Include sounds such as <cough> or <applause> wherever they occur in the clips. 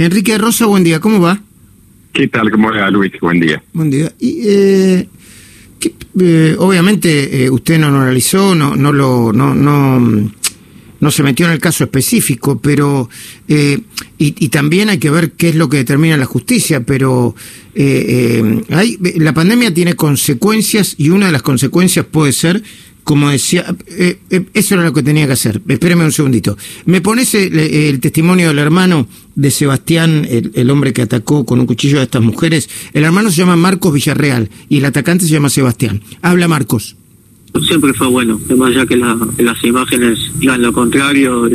Enrique Rosa, buen día, ¿cómo va? ¿Qué tal? ¿Cómo va, Luis? Buen día. Buen día. Y, eh, eh, obviamente eh, usted no lo analizó, no, no lo, no, no, no se metió en el caso específico, pero y, y, también hay que ver qué es lo que determina la justicia, pero hay, la pandemia tiene consecuencias y una de las consecuencias puede ser como decía, eh, eh, eso era lo que tenía que hacer. Espéreme un segundito. ¿Me pones el, testimonio del hermano de Sebastián, el, hombre que atacó con un cuchillo a estas mujeres? El hermano se llama Marcos Villarreal y el atacante se llama Sebastián. Habla Marcos siempre fue bueno, además ya que las imágenes digan lo contrario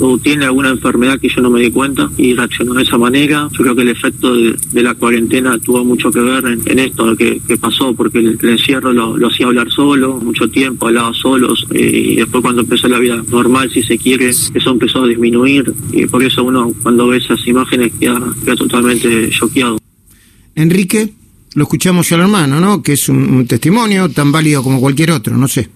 o tiene alguna enfermedad que yo no me di cuenta y reaccionó de esa manera. Yo creo que el efecto de, la cuarentena tuvo mucho que ver en, esto que, pasó, porque el, encierro lo, hacía hablar solo, mucho tiempo, hablaba solos eh, y después cuando empezó la vida normal, si se quiere, eso empezó a disminuir y por eso uno cuando ve esas imágenes queda, queda totalmente choqueado. Enrique lo escuchamos al hermano, ¿no? Que es un, testimonio tan válido como cualquier otro, no sé.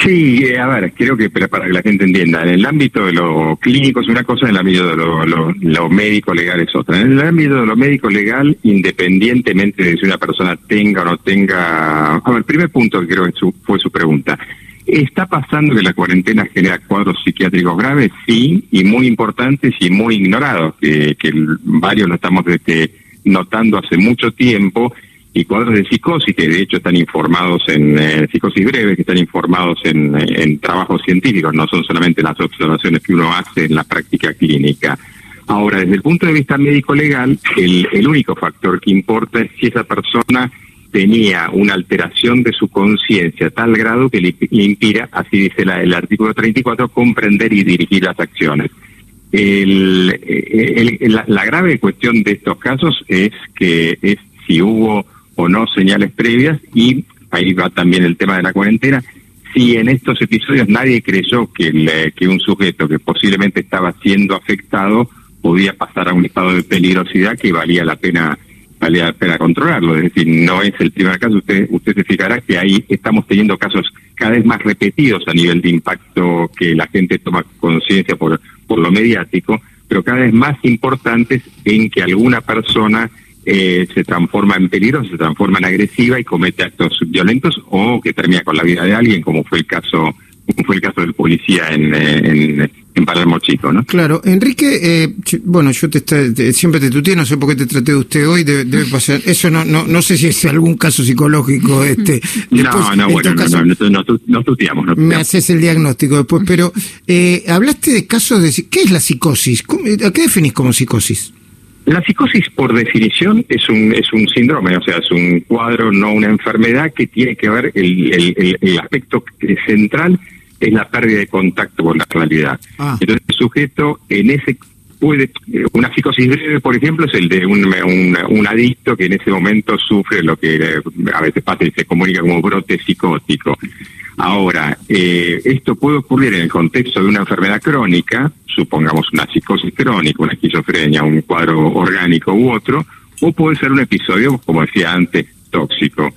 Sí, eh, a ver, creo que para, que la gente entienda, en el ámbito de lo clínico es una cosa, en el ámbito de lo, médico legal es otra. En el ámbito de lo médico legal, independientemente de si una persona tenga o no tenga... A ver, el primer punto que creo que fue su pregunta. ¿Está pasando que la cuarentena genera cuadros psiquiátricos graves? Sí, y muy importantes y muy ignorados, que, que varios lo estamos... Este, notando hace mucho tiempo y cuadros de psicosis que de hecho están informados en eh, psicosis breve, que están informados en, en, trabajos científicos, no son solamente las observaciones que uno hace en la práctica clínica. Ahora, desde el punto de vista médico-legal, el, el único factor que importa es si esa persona tenía una alteración de su conciencia a tal grado que le, impida, así dice la, el artículo 34, comprender y dirigir las acciones. El, la, grave cuestión de estos casos es que es si hubo o no señales previas y ahí va también el tema de la cuarentena. Si en estos episodios nadie creyó que, que un sujeto que posiblemente estaba siendo afectado podía pasar a un estado de peligrosidad que valía la pena valía la pena controlarlo. Es decir, no es el primer caso. Usted, usted se fijará que ahí estamos teniendo casos cada vez más repetidos a nivel de impacto que la gente toma conciencia por, por lo mediático, pero cada vez más importantes en que alguna persona eh, se transforma en peligro, se transforma en agresiva y comete actos violentos o que termina con la vida de alguien, como fue el caso como fue el caso del policía en, en, en Palermo Chico, ¿no? Claro, Enrique, eh, bueno, yo te, siempre te tuteé, no sé por qué te traté de usted hoy, debe, pasar, eso no, no, no sé si es algún caso psicológico, <laughs> este. no, no, bueno, no, no, no, tuteamos, no Me haces el diagnóstico después, pero eh, hablaste de casos de, ¿qué es la psicosis? ¿A qué definís como psicosis? La psicosis, por definición, es un es un síndrome, o sea, es un cuadro, no una enfermedad que tiene que ver el, el, el aspecto central es la pérdida de contacto con la realidad. Ah. Entonces el sujeto en ese puede una psicosis breve por ejemplo es el de un, un, adicto que en ese momento sufre lo que eh, a veces pasa y se comunica como brote psicótico ahora eh, esto puede ocurrir en el contexto de una enfermedad crónica supongamos una psicosis crónica una esquizofrenia un cuadro orgánico u otro o puede ser un episodio como decía antes tóxico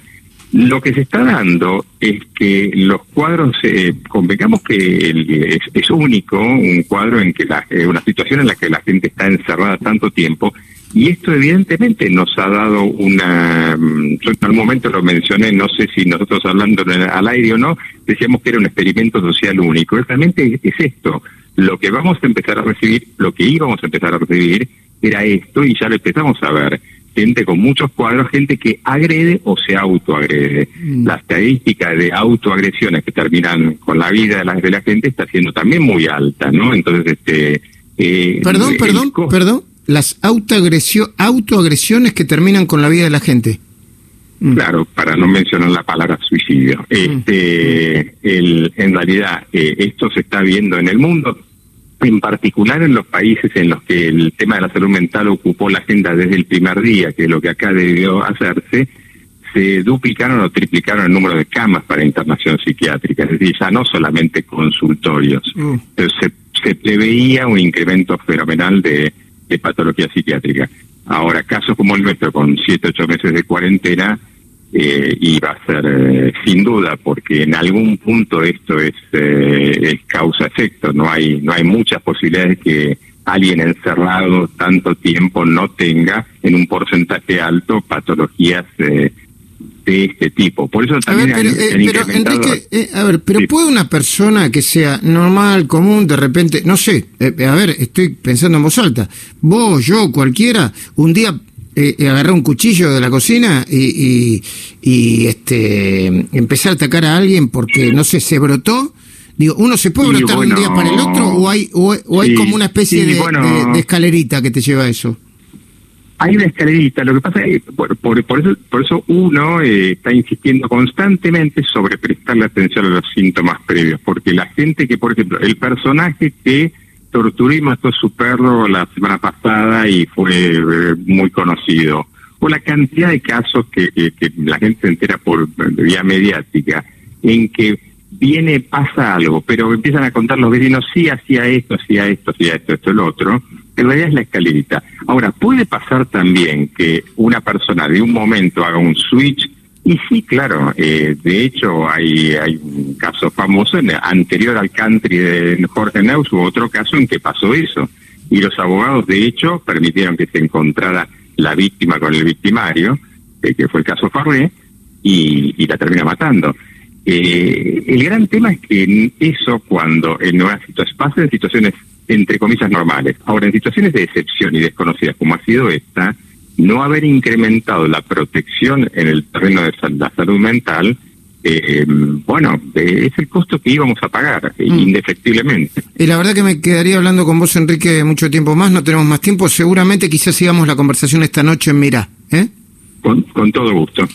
lo que se está dando es que los cuadros, eh, convengamos que es, único un cuadro en que la, eh, una situación en la que la gente está encerrada tanto tiempo y esto evidentemente nos ha dado una, mm, yo en algún momento lo mencioné, no sé si nosotros hablando al aire o no, decíamos que era un experimento social único. Realmente es esto, lo que vamos a empezar a recibir, lo que íbamos a empezar a recibir era esto y ya lo empezamos a ver gente con muchos cuadros, gente que agrede o se autoagrede. Mm. La estadística de autoagresiones que terminan con la vida de la, de la gente está siendo también muy alta, ¿no? Entonces, este... Eh, perdón, perdón, perdón. Las autoagresiones que terminan con la vida de la gente. Mm. Claro, para no mencionar la palabra suicidio. Mm. Este, el, en realidad, eh, esto se está viendo en el mundo en particular en los países en los que el tema de la salud mental ocupó la agenda desde el primer día, que es lo que acá debió hacerse, se duplicaron o triplicaron el número de camas para internación psiquiátrica, es decir, ya no solamente consultorios, mm. pero se, se preveía un incremento fenomenal de, de patología psiquiátrica. Ahora, casos como el nuestro, con siete, ocho meses de cuarentena, eh, y va a ser eh, sin duda porque en algún punto esto es, eh, es causa efecto no hay no hay muchas posibilidades que alguien encerrado tanto tiempo no tenga en un porcentaje alto patologías eh, de este tipo. Por eso también a ver, pero, Enrique, a ver, pero puede una persona que sea normal, común, de repente, no sé, a ver, estoy pensando en voz alta, vos, yo, cualquiera, un día eh, agarrar un cuchillo de la cocina y, y, este empezar a atacar a alguien porque, no sé, se brotó. Digo, ¿uno se puede brotar de un día para el otro o hay, o, hay como una especie de, escalerita que te lleva a eso? Hay una escalerita, lo que pasa es que por, por, eso, por eso uno eh, está insistiendo constantemente sobre prestarle atención a los síntomas previos, porque la gente que, por ejemplo, el personaje que torturó y mató a su perro la semana pasada y fue eh, muy conocido. O la cantidad de casos que, la gente se entera por vía mediática, en que viene, pasa algo, pero empiezan a contar los vecinos, sí hacía esto, hacía esto, hacía esto, esto, lo otro. En realidad es la escalerita. Ahora, puede pasar también que una persona de un momento haga un switch y sí, claro, eh, de hecho hay, hay un caso famoso en, anterior al country de Jorge Neus, hubo otro caso en que pasó eso. Y los abogados, de hecho, permitieron que se encontrara la víctima con el victimario, eh, que fue el caso Farré, y, la termina matando. Eh, el gran tema es que eso cuando en una situación, pasa en situaciones entre comillas normales. Ahora, en situaciones de excepción y desconocidas como ha sido esta, no haber incrementado la protección en el terreno de la salud mental, eh, bueno, eh, es el costo que íbamos a pagar, mm. indefectiblemente. Y la verdad que me quedaría hablando con vos, Enrique, mucho tiempo más, no tenemos más tiempo, seguramente quizás sigamos la conversación esta noche en Mirá, ¿eh? Con, con todo gusto.